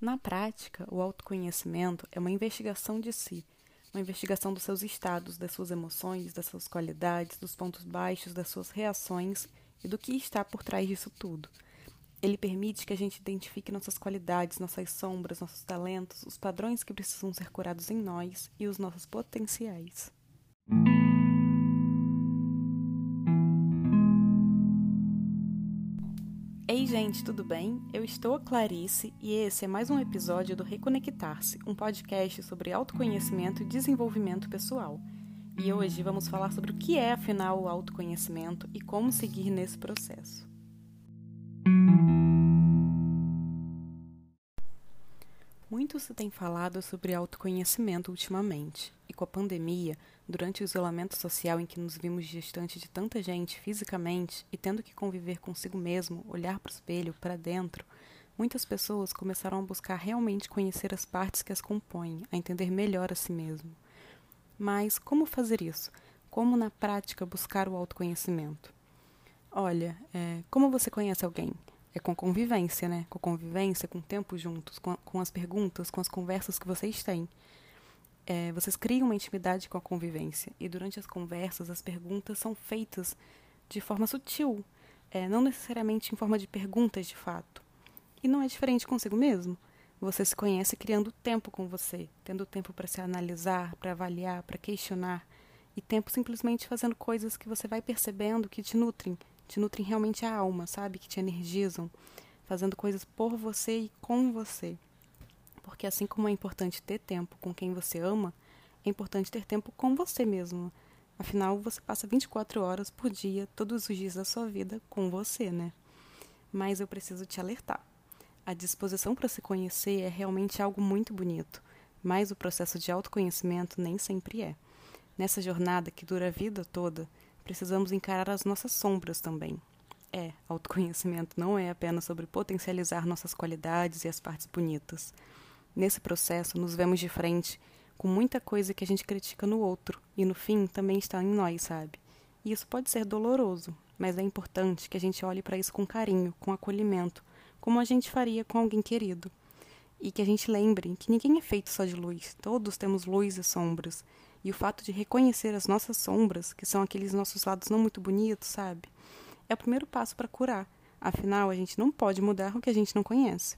Na prática, o autoconhecimento é uma investigação de si, uma investigação dos seus estados, das suas emoções, das suas qualidades, dos pontos baixos, das suas reações e do que está por trás disso tudo. Ele permite que a gente identifique nossas qualidades, nossas sombras, nossos talentos, os padrões que precisam ser curados em nós e os nossos potenciais. Gente, tudo bem? Eu estou a Clarice e esse é mais um episódio do Reconectar-se, um podcast sobre autoconhecimento e desenvolvimento pessoal. E hoje vamos falar sobre o que é, afinal, o autoconhecimento e como seguir nesse processo. Muito se tem falado sobre autoconhecimento ultimamente, e com a pandemia, durante o isolamento social em que nos vimos distante de tanta gente fisicamente e tendo que conviver consigo mesmo, olhar para o espelho, para dentro, muitas pessoas começaram a buscar realmente conhecer as partes que as compõem, a entender melhor a si mesmo. Mas como fazer isso? Como na prática buscar o autoconhecimento? Olha, é, como você conhece alguém? É com convivência, né? Com convivência, com tempo juntos, com, com as perguntas, com as conversas que vocês têm é, vocês criam uma intimidade com a convivência e durante as conversas as perguntas são feitas de forma sutil, é, não necessariamente em forma de perguntas de fato. E não é diferente consigo mesmo. Você se conhece criando tempo com você, tendo tempo para se analisar, para avaliar, para questionar, e tempo simplesmente fazendo coisas que você vai percebendo que te nutrem, te nutrem realmente a alma, sabe? Que te energizam, fazendo coisas por você e com você. Porque assim como é importante ter tempo com quem você ama, é importante ter tempo com você mesmo. Afinal, você passa 24 horas por dia, todos os dias da sua vida, com você, né? Mas eu preciso te alertar. A disposição para se conhecer é realmente algo muito bonito, mas o processo de autoconhecimento nem sempre é. Nessa jornada que dura a vida toda, precisamos encarar as nossas sombras também. É, autoconhecimento não é apenas sobre potencializar nossas qualidades e as partes bonitas. Nesse processo, nos vemos de frente com muita coisa que a gente critica no outro e no fim também está em nós, sabe? E isso pode ser doloroso, mas é importante que a gente olhe para isso com carinho, com acolhimento, como a gente faria com alguém querido. E que a gente lembre que ninguém é feito só de luz, todos temos luz e sombras. E o fato de reconhecer as nossas sombras, que são aqueles nossos lados não muito bonitos, sabe? É o primeiro passo para curar. Afinal, a gente não pode mudar o que a gente não conhece.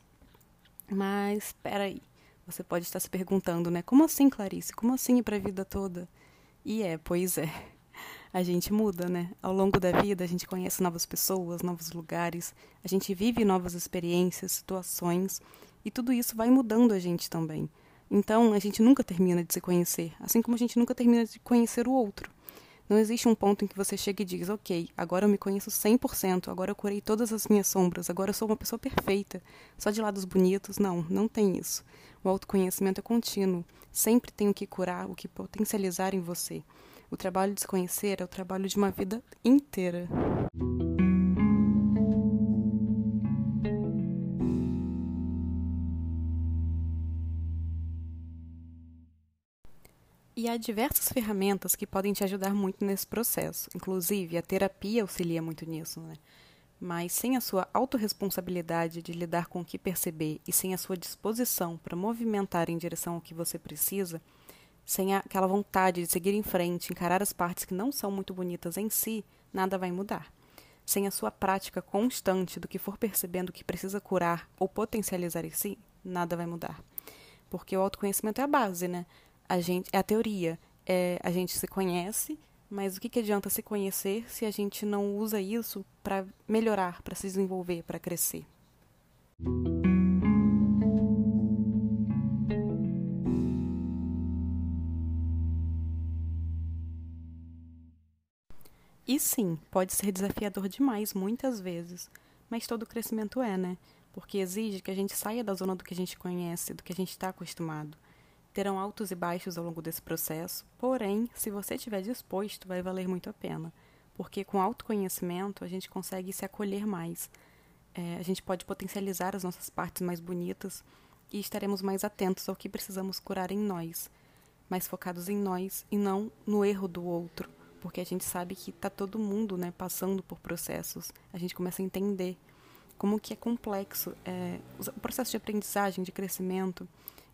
Mas, espera aí. Você pode estar se perguntando, né? Como assim, Clarice? Como assim ir para a vida toda? E é, pois é. A gente muda, né? Ao longo da vida, a gente conhece novas pessoas, novos lugares, a gente vive novas experiências, situações, e tudo isso vai mudando a gente também. Então, a gente nunca termina de se conhecer, assim como a gente nunca termina de conhecer o outro. Não existe um ponto em que você chega e diz, ok, agora eu me conheço 100%, agora eu curei todas as minhas sombras, agora eu sou uma pessoa perfeita, só de lados bonitos. Não, não tem isso. O autoconhecimento é contínuo. Sempre tem o que curar, o que potencializar em você. O trabalho de se conhecer é o trabalho de uma vida inteira. E há diversas ferramentas que podem te ajudar muito nesse processo. Inclusive, a terapia auxilia muito nisso, né? Mas sem a sua autorresponsabilidade de lidar com o que perceber e sem a sua disposição para movimentar em direção ao que você precisa, sem aquela vontade de seguir em frente, encarar as partes que não são muito bonitas em si, nada vai mudar. Sem a sua prática constante do que for percebendo que precisa curar ou potencializar em si, nada vai mudar. Porque o autoconhecimento é a base, né? A gente é a teoria. É, a gente se conhece, mas o que, que adianta se conhecer se a gente não usa isso para melhorar, para se desenvolver, para crescer? E sim, pode ser desafiador demais muitas vezes, mas todo crescimento é, né? Porque exige que a gente saia da zona do que a gente conhece, do que a gente está acostumado. Terão altos e baixos ao longo desse processo, porém, se você estiver disposto, vai valer muito a pena, porque com autoconhecimento a gente consegue se acolher mais, é, a gente pode potencializar as nossas partes mais bonitas e estaremos mais atentos ao que precisamos curar em nós, mais focados em nós e não no erro do outro, porque a gente sabe que está todo mundo né, passando por processos, a gente começa a entender como que é complexo é, o processo de aprendizagem, de crescimento.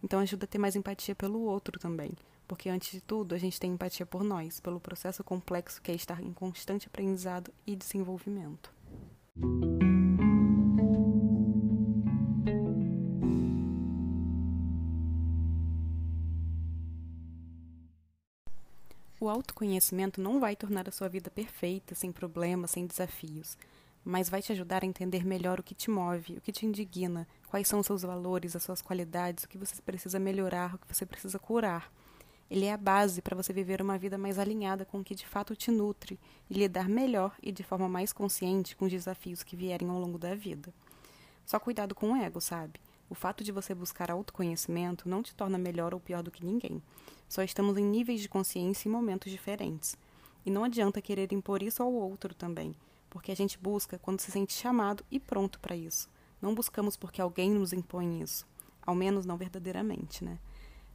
Então ajuda a ter mais empatia pelo outro também. Porque antes de tudo, a gente tem empatia por nós, pelo processo complexo que é estar em constante aprendizado e desenvolvimento. O autoconhecimento não vai tornar a sua vida perfeita, sem problemas, sem desafios, mas vai te ajudar a entender melhor o que te move, o que te indigna, quais são os seus valores, as suas qualidades, o que você precisa melhorar, o que você precisa curar. Ele é a base para você viver uma vida mais alinhada com o que de fato te nutre e lidar melhor e de forma mais consciente com os desafios que vierem ao longo da vida. Só cuidado com o ego, sabe? O fato de você buscar autoconhecimento não te torna melhor ou pior do que ninguém. Só estamos em níveis de consciência em momentos diferentes. E não adianta querer impor isso ao outro também, porque a gente busca quando se sente chamado e pronto para isso. Não buscamos porque alguém nos impõe isso, ao menos não verdadeiramente, né?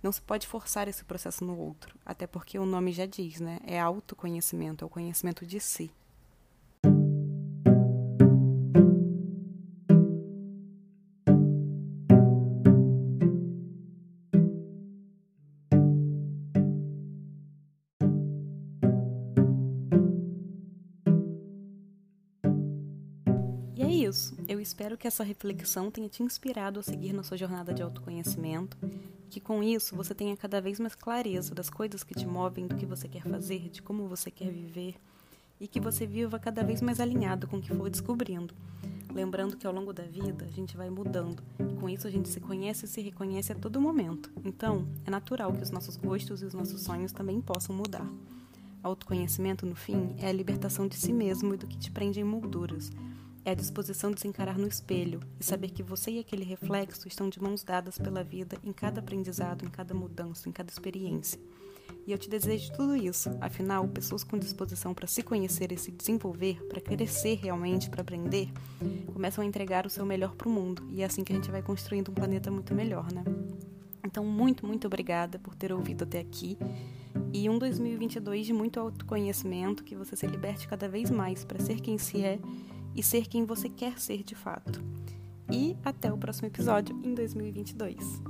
Não se pode forçar esse processo no outro, até porque o nome já diz, né? É autoconhecimento, é o conhecimento de si. Isso. Eu espero que essa reflexão tenha te inspirado a seguir na sua jornada de autoconhecimento, que com isso você tenha cada vez mais clareza das coisas que te movem, do que você quer fazer, de como você quer viver, e que você viva cada vez mais alinhado com o que for descobrindo. Lembrando que ao longo da vida a gente vai mudando, e com isso a gente se conhece e se reconhece a todo momento. Então, é natural que os nossos gostos e os nossos sonhos também possam mudar. Autoconhecimento, no fim, é a libertação de si mesmo e do que te prende em molduras é a disposição de se encarar no espelho e saber que você e aquele reflexo estão de mãos dadas pela vida em cada aprendizado, em cada mudança, em cada experiência. E eu te desejo tudo isso. Afinal, pessoas com disposição para se conhecer e se desenvolver, para crescer realmente, para aprender, começam a entregar o seu melhor para o mundo. E é assim que a gente vai construindo um planeta muito melhor, né? Então, muito, muito obrigada por ter ouvido até aqui. E um 2022 de muito autoconhecimento, que você se liberte cada vez mais para ser quem se é e ser quem você quer ser de fato. E até o próximo episódio em 2022.